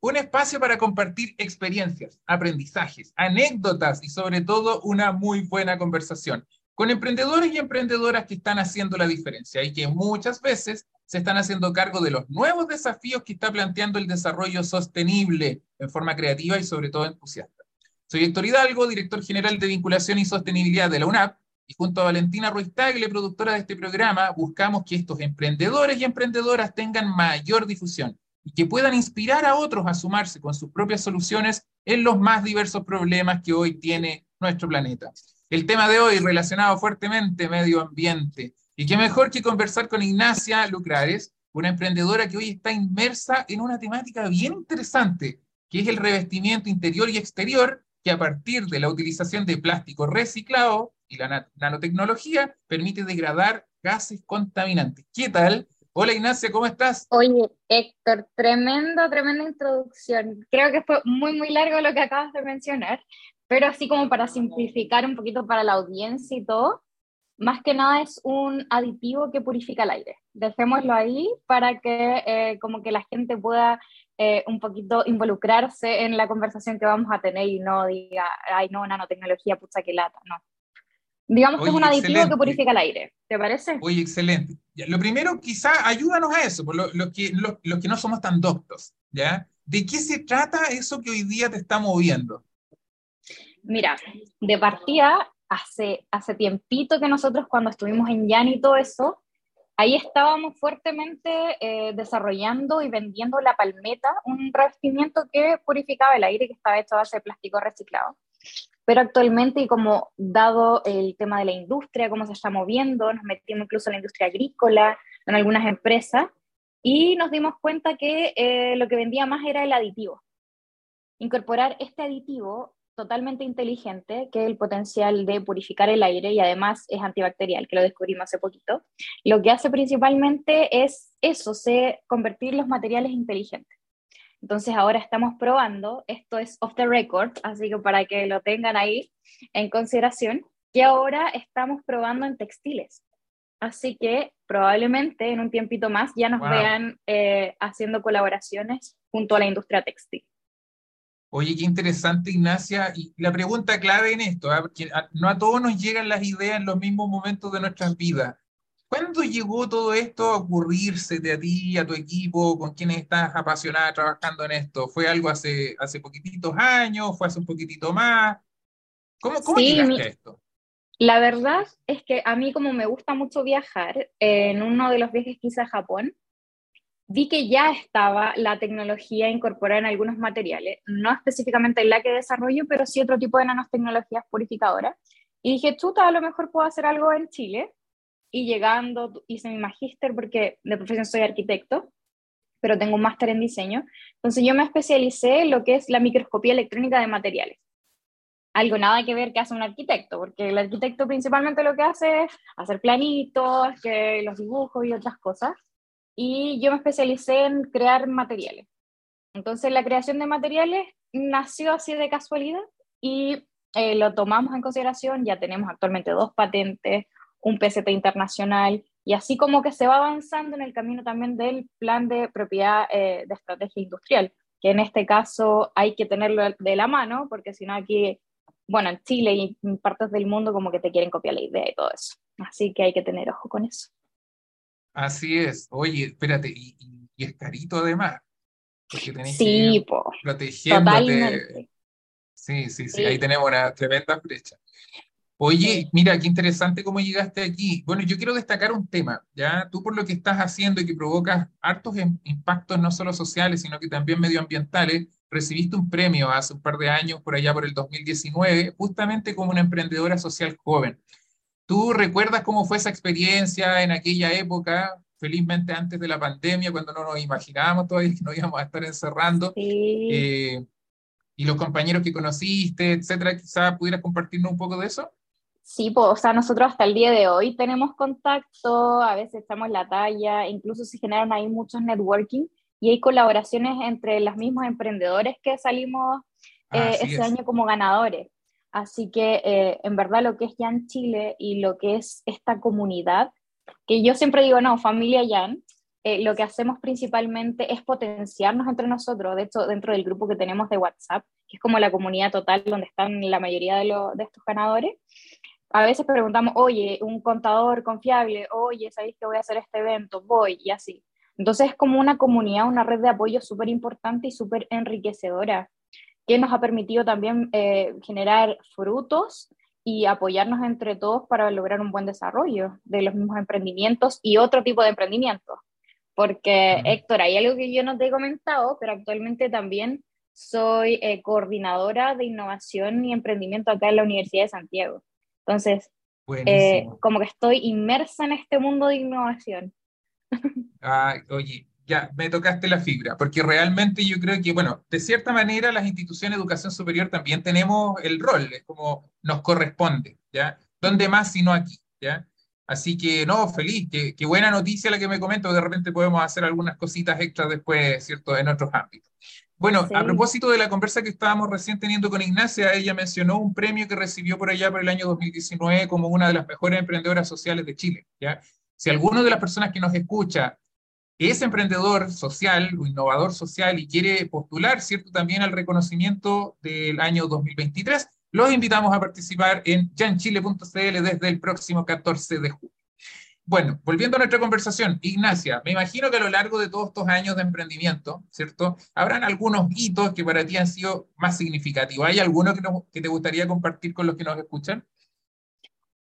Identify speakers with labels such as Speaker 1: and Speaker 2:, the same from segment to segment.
Speaker 1: un espacio para compartir experiencias, aprendizajes, anécdotas y sobre todo una muy buena conversación con emprendedores y emprendedoras que están haciendo la diferencia y que muchas veces se están haciendo cargo de los nuevos desafíos que está planteando el desarrollo sostenible en forma creativa y sobre todo entusiasta. Soy Héctor Hidalgo, director general de vinculación y sostenibilidad de la UNAP, y junto a Valentina Ruiz Tagle, productora de este programa, buscamos que estos emprendedores y emprendedoras tengan mayor difusión y que puedan inspirar a otros a sumarse con sus propias soluciones en los más diversos problemas que hoy tiene nuestro planeta. El tema de hoy relacionado fuertemente medio ambiente. Y qué mejor que conversar con Ignacia Lucrares, una emprendedora que hoy está inmersa en una temática bien interesante, que es el revestimiento interior y exterior, que a partir de la utilización de plástico reciclado y la nanotecnología permite degradar gases contaminantes. ¿Qué tal? Hola Ignacia, ¿cómo estás?
Speaker 2: Oye, Héctor, tremenda, tremenda introducción. Creo que fue muy, muy largo lo que acabas de mencionar, pero así como para simplificar un poquito para la audiencia y todo, más que nada es un aditivo que purifica el aire. Dejémoslo ahí para que eh, como que la gente pueda eh, un poquito involucrarse en la conversación que vamos a tener y no diga, ay no, nanotecnología, pucha que lata, no. Digamos que es un aditivo que purifica el aire, ¿te parece?
Speaker 1: Oye, excelente. Lo primero, quizá, ayúdanos a eso, por lo, que, lo, que no somos tan doctos, ¿ya? ¿De qué se trata eso que hoy día te está moviendo?
Speaker 2: Mira, de partida, hace, hace tiempito que nosotros cuando estuvimos en Yan y todo eso, ahí estábamos fuertemente eh, desarrollando y vendiendo la palmeta, un revestimiento que purificaba el aire que estaba hecho a base de plástico reciclado. Pero actualmente, y como dado el tema de la industria, cómo se está moviendo, nos metimos incluso en la industria agrícola, en algunas empresas, y nos dimos cuenta que eh, lo que vendía más era el aditivo. Incorporar este aditivo totalmente inteligente, que el potencial de purificar el aire y además es antibacterial, que lo descubrimos hace poquito, lo que hace principalmente es eso, se convertir los materiales inteligentes. Entonces ahora estamos probando, esto es off the record, así que para que lo tengan ahí en consideración, que ahora estamos probando en textiles. Así que probablemente en un tiempito más ya nos vean eh, haciendo colaboraciones junto a la industria textil.
Speaker 1: Oye, qué interesante, Ignacia. Y la pregunta clave en esto, ¿ah? no a todos nos llegan las ideas en los mismos momentos de nuestras vidas. ¿Cuándo llegó todo esto a ocurrirse de a ti, a tu equipo, con quienes estás apasionada trabajando en esto? ¿Fue algo hace, hace poquititos años? ¿Fue hace un poquitito más? ¿Cómo, cómo llegaste a esto?
Speaker 2: La verdad es que a mí como me gusta mucho viajar, en uno de los viajes que hice a Japón, vi que ya estaba la tecnología incorporada en algunos materiales, no específicamente en la que desarrollo, pero sí otro tipo de nanotecnologías purificadoras. Y dije, chuta, a lo mejor puedo hacer algo en Chile y llegando hice mi magíster porque de profesión soy arquitecto, pero tengo un máster en diseño. Entonces yo me especialicé en lo que es la microscopía electrónica de materiales. Algo nada que ver que hace un arquitecto, porque el arquitecto principalmente lo que hace es hacer planitos, que los dibujos y otras cosas. Y yo me especialicé en crear materiales. Entonces la creación de materiales nació así de casualidad y eh, lo tomamos en consideración. Ya tenemos actualmente dos patentes, un PCT internacional, y así como que se va avanzando en el camino también del plan de propiedad eh, de estrategia industrial, que en este caso hay que tenerlo de la mano, porque si no aquí, bueno, en Chile y en partes del mundo como que te quieren copiar la idea y todo eso. Así que hay que tener ojo con eso.
Speaker 1: Así es. Oye, espérate, y, es carito además.
Speaker 2: Porque tenés sí,
Speaker 1: que Sí, sí, sí, ahí tenemos una tremenda flecha. Oye, mira, qué interesante cómo llegaste aquí. Bueno, yo quiero destacar un tema, ¿ya? Tú por lo que estás haciendo y que provocas hartos impactos no solo sociales, sino que también medioambientales, recibiste un premio hace un par de años, por allá por el 2019, justamente como una emprendedora social joven. ¿Tú recuerdas cómo fue esa experiencia en aquella época, felizmente antes de la pandemia, cuando no nos imaginábamos todavía que nos íbamos a estar encerrando?
Speaker 2: Sí.
Speaker 1: Eh, y los compañeros que conociste, etcétera, quizás pudieras compartirnos un poco de eso.
Speaker 2: Sí, pues, o sea, nosotros hasta el día de hoy tenemos contacto, a veces estamos la talla, incluso se generan ahí muchos networking y hay colaboraciones entre los mismos emprendedores que salimos eh, ese año como ganadores. Así que eh, en verdad lo que es Jan Chile y lo que es esta comunidad, que yo siempre digo, no, familia Jan, eh, lo que hacemos principalmente es potenciarnos entre nosotros, de hecho dentro del grupo que tenemos de WhatsApp, que es como la comunidad total donde están la mayoría de, de estos ganadores, a veces preguntamos, oye, un contador confiable, oye, ¿sabéis que voy a hacer este evento? Voy, y así. Entonces es como una comunidad, una red de apoyo súper importante y súper enriquecedora que nos ha permitido también eh, generar frutos y apoyarnos entre todos para lograr un buen desarrollo de los mismos emprendimientos y otro tipo de emprendimientos. Porque, Héctor, hay algo que yo no te he comentado, pero actualmente también soy eh, coordinadora de innovación y emprendimiento acá en la Universidad de Santiago. Entonces, eh, como que estoy inmersa en este mundo de innovación.
Speaker 1: Ah, oye, ya, me tocaste la fibra, porque realmente yo creo que, bueno, de cierta manera las instituciones de educación superior también tenemos el rol, es como nos corresponde, ¿ya? ¿Dónde más si no aquí, ¿ya? Así que, no, feliz, qué, qué buena noticia la que me comento, de repente podemos hacer algunas cositas extras después, ¿cierto?, en otros ámbitos. Bueno, a propósito de la conversa que estábamos recién teniendo con Ignacia, ella mencionó un premio que recibió por allá por el año 2019 como una de las mejores emprendedoras sociales de Chile, ¿ya? Si alguno de las personas que nos escucha es emprendedor social o innovador social y quiere postular, ¿cierto?, también al reconocimiento del año 2023, los invitamos a participar en janchile.cl desde el próximo 14 de julio. Bueno, volviendo a nuestra conversación, Ignacia, me imagino que a lo largo de todos estos años de emprendimiento, ¿cierto? Habrán algunos hitos que para ti han sido más significativos. ¿Hay alguno que, que te gustaría compartir con los que nos escuchan?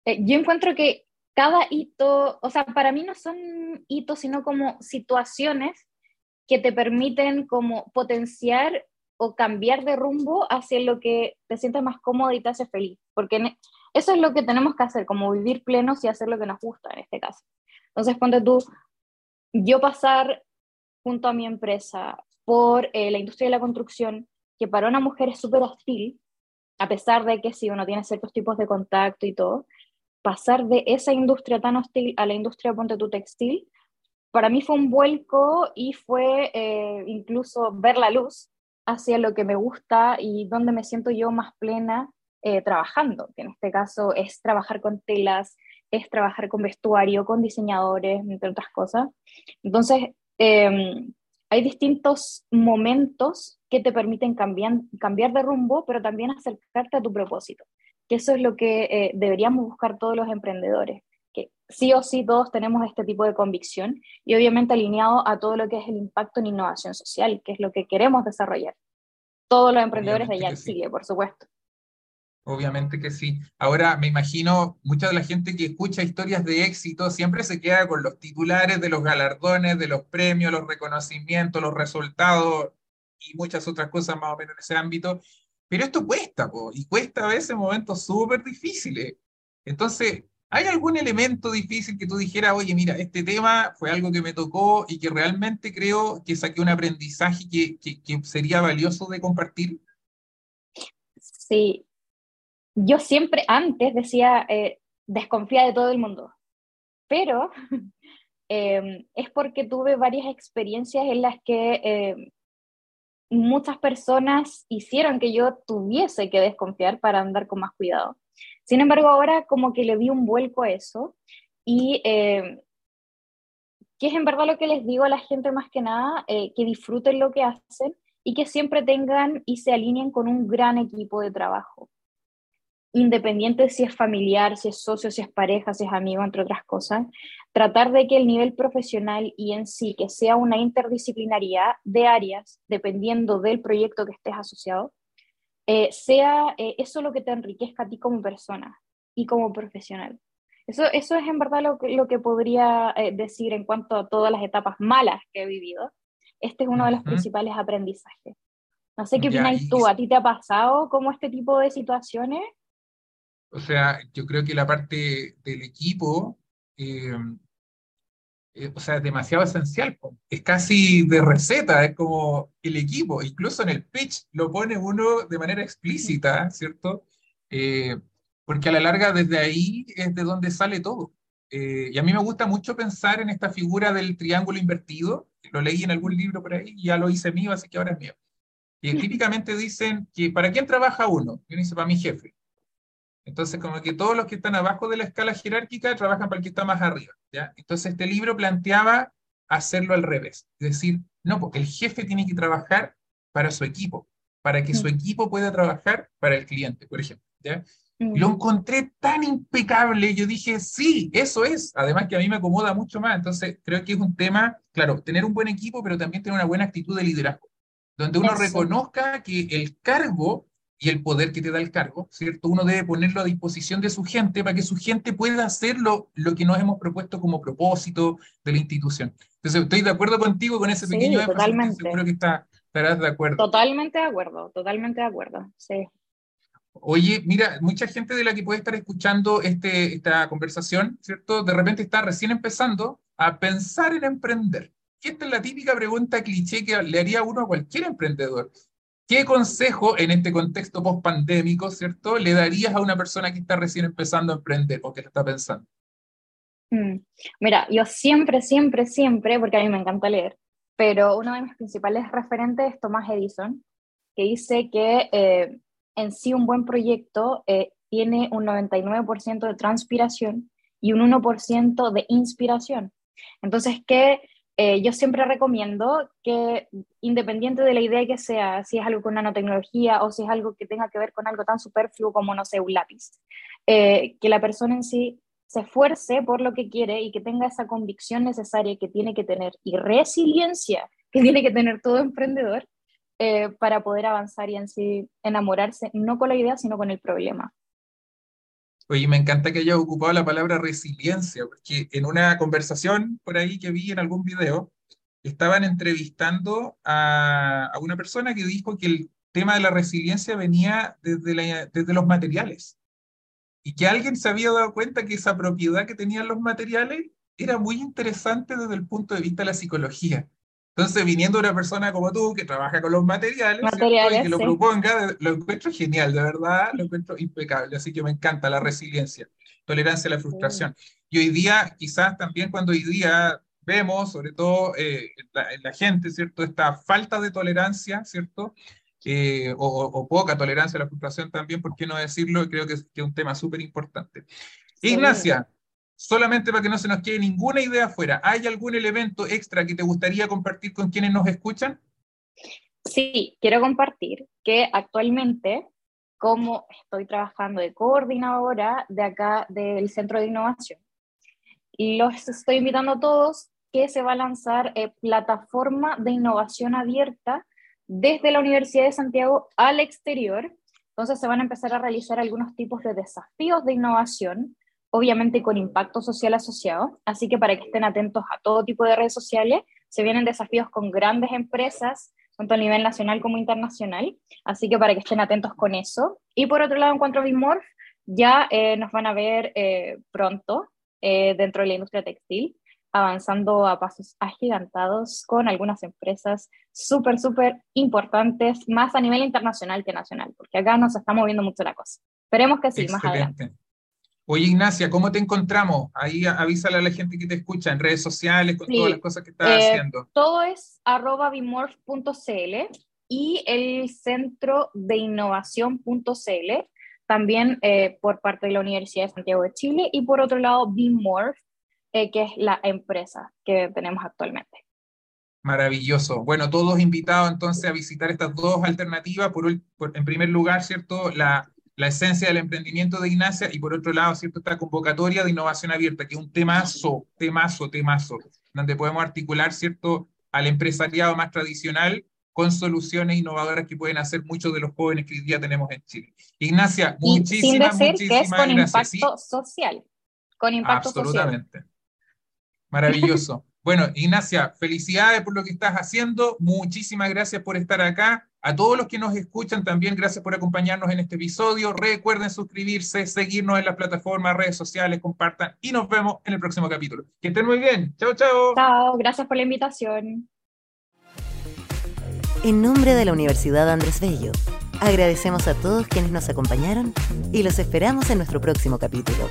Speaker 2: Eh, yo encuentro que cada hito, o sea, para mí no son hitos, sino como situaciones que te permiten como potenciar o cambiar de rumbo hacia lo que te sientes más cómodo y te hace feliz, porque eso es lo que tenemos que hacer, como vivir plenos y hacer lo que nos gusta en este caso. Entonces, ponte tú, yo pasar junto a mi empresa por eh, la industria de la construcción, que para una mujer es súper hostil, a pesar de que si uno tiene ciertos tipos de contacto y todo, pasar de esa industria tan hostil a la industria ponte tu textil, para mí fue un vuelco y fue eh, incluso ver la luz hacia lo que me gusta y donde me siento yo más plena eh, trabajando, que en este caso es trabajar con telas, es trabajar con vestuario, con diseñadores, entre otras cosas. Entonces, em, hay distintos momentos que te permiten cambiar, cambiar de rumbo, pero también acercarte a tu propósito que eso es lo que eh, deberíamos buscar todos los emprendedores, que sí o sí todos tenemos este tipo de convicción y obviamente alineado a todo lo que es el impacto en innovación social, que es lo que queremos desarrollar. Todos los emprendedores de allá en por supuesto.
Speaker 1: Obviamente que sí. Ahora me imagino, mucha de la gente que escucha historias de éxito siempre se queda con los titulares de los galardones, de los premios, los reconocimientos, los resultados y muchas otras cosas más o menos en ese ámbito. Pero esto cuesta, y cuesta a veces momentos súper difíciles. Entonces, ¿hay algún elemento difícil que tú dijeras, oye, mira, este tema fue algo que me tocó y que realmente creo que saqué un aprendizaje que, que, sería valioso de compartir?
Speaker 2: Sí, yo siempre antes decía, eh, desconfía de todo el mundo, pero em, es porque tuve varias experiencias en las que em, muchas personas hicieron que yo tuviese que desconfiar para andar con más cuidado. Sin embargo, ahora como que le di un vuelco a eso y eh, que es en verdad lo que les digo a la gente más que nada, eh, que disfruten lo que hacen y que siempre tengan y se alineen con un gran equipo de trabajo independiente si es familiar, si es socio, si es pareja, si es amigo, entre otras cosas, tratar de que el nivel profesional y en sí, que sea una interdisciplinaridad de áreas, dependiendo del proyecto que estés asociado, eh, sea eh, eso lo que te enriquezca a ti como persona y como profesional. Eso, eso es en verdad lo que, lo que podría eh, decir en cuanto a todas las etapas malas que he vivido. Este es uno de los principales aprendizajes. No sé qué opinas tú, ¿a ti te ha pasado como este tipo de situaciones?
Speaker 1: O sea, yo creo que la parte del equipo, eh, eh, o sea, es demasiado esencial. Es casi de receta, es como el equipo. Incluso en el pitch lo pone uno de manera explícita, ¿cierto? Eh, porque a la larga desde ahí es de donde sale todo. Eh, y a mí me gusta mucho pensar en esta figura del triángulo invertido. Lo leí en algún libro por ahí y ya lo hice mío, así que ahora es mío. Y típicamente dicen que ¿para quién trabaja uno? Y uno dice, para mi jefe. Entonces, como que todos los que están abajo de la escala jerárquica trabajan para el que está más arriba. ¿ya? Entonces, este libro planteaba hacerlo al revés. Es decir, no, porque el jefe tiene que trabajar para su equipo, para que su equipo pueda trabajar para el cliente, por ejemplo. ¿ya? Lo encontré tan impecable, yo dije, sí, eso es. Además que a mí me acomoda mucho más. Entonces, creo que es un tema, claro, tener un buen equipo, pero también tener una buena actitud de liderazgo, donde uno reconozca que el cargo y el poder que te da el cargo, ¿cierto? Uno debe ponerlo a disposición de su gente para que su gente pueda hacer lo, que nos hemos propuesto como propósito de la institución. Entonces, estoy de acuerdo contigo con ese pequeño
Speaker 2: sí, totalmente.
Speaker 1: seguro que está, estarás de acuerdo.
Speaker 2: Totalmente de acuerdo, totalmente de acuerdo, sí.
Speaker 1: Oye, mira, mucha gente de la que puede estar escuchando este, esta conversación, ¿cierto? De repente está recién empezando a pensar en emprender. Y esta es la típica pregunta cliché que le haría uno a cualquier emprendedor. ¿Qué consejo en este contexto post-pandémico, ¿cierto?, le darías a una persona que está recién empezando a emprender o que lo está pensando?
Speaker 2: Mm, mira, yo siempre, siempre, siempre, porque a mí me encanta leer, pero uno de mis principales referentes es Thomas Edison, que dice que eh, en sí un buen proyecto eh, tiene un 99% de transpiración y un 1% de inspiración. Entonces, ¿qué eh, yo siempre recomiendo que, independiente de la idea que sea, si es algo con nanotecnología o si es algo que tenga que ver con algo tan superfluo como, no sé, un lápiz, eh, que la persona en sí se esfuerce por lo que quiere y que tenga esa convicción necesaria que tiene que tener y resiliencia que tiene que tener todo emprendedor eh, para poder avanzar y en sí enamorarse, no con la idea, sino con el problema.
Speaker 1: Oye, me encanta que hayas ocupado la palabra resiliencia, porque en una conversación por ahí que vi en algún video, estaban entrevistando a, una persona que dijo que el tema de la resiliencia venía desde, desde los materiales y que alguien se había dado cuenta que esa propiedad que tenían los materiales era muy interesante desde el punto de vista de la psicología. Entonces, viniendo una persona como tú, que trabaja con los materiales, y que lo proponga, lo encuentro genial, de verdad, lo encuentro impecable. Así que me encanta la resiliencia, tolerancia a la frustración. Y hoy día, quizás también cuando hoy día vemos, sobre todo eh, en, la, gente, ¿cierto? Esta falta de tolerancia, ¿cierto? Eh, o, poca tolerancia a la frustración también, ¿por qué no decirlo? Creo que es, que es un tema súper importante. Ignacia, solamente para que no se nos quede ninguna idea afuera, ¿hay algún elemento extra que te gustaría compartir con quienes nos escuchan?
Speaker 2: Sí, quiero compartir que actualmente, como estoy trabajando de coordinadora de acá del Centro de Innovación, los estoy invitando a todos que se va a lanzar eh, plataforma de innovación abierta desde la Universidad de Santiago al exterior. Entonces se van a empezar a realizar algunos tipos de desafíos de innovación obviamente con impacto social asociado, así que para que estén atentos a todo tipo de redes sociales, se vienen desafíos con grandes empresas, tanto a nivel nacional como internacional, así que para que estén atentos con eso. Y por otro lado, en cuanto a Bimorph, ya eh, nos van a ver eh, pronto eh, dentro de la industria textil, avanzando a pasos agigantados con algunas empresas súper, súper importantes, más a nivel internacional que nacional, porque acá nos está moviendo mucho la cosa. Esperemos que sí, más adelante.
Speaker 1: Oye, Ignacia, ¿cómo te encontramos? Ahí avísale a la gente que te escucha en redes sociales con todas las cosas que estás eh, haciendo.
Speaker 2: Todo es arroba bimorph.cl y el centro de innovación.cl, también eh, por parte de la Universidad de Santiago de Chile, y por otro lado, Bimorph, eh, que es la empresa que tenemos actualmente.
Speaker 1: Maravilloso. Bueno, todos invitados entonces a visitar estas dos alternativas. Por, por, en primer lugar, ¿cierto? La la esencia del emprendimiento de Ignacia y por otro lado, ¿cierto? Esta convocatoria de innovación abierta, que es un temazo, temazo, temazo, donde podemos articular, ¿cierto? Al empresariado más tradicional con soluciones innovadoras que pueden hacer muchos de los jóvenes que hoy día tenemos en Chile. Ignacia, muchísimas, sin decir que es
Speaker 2: con impacto social, con impacto
Speaker 1: Absolutamente. Maravilloso. Bueno, Ignacia, felicidades por lo que estás haciendo. Muchísimas gracias por estar acá. A todos los que nos escuchan también, gracias por acompañarnos en este episodio. Recuerden suscribirse, seguirnos en las plataformas, redes sociales, compartan y nos vemos en el próximo capítulo. Que estén muy bien. Chao, chao.
Speaker 2: Chao, gracias por la invitación.
Speaker 3: En nombre de la Universidad Andrés Bello, agradecemos a todos quienes nos acompañaron y los esperamos en nuestro próximo capítulo.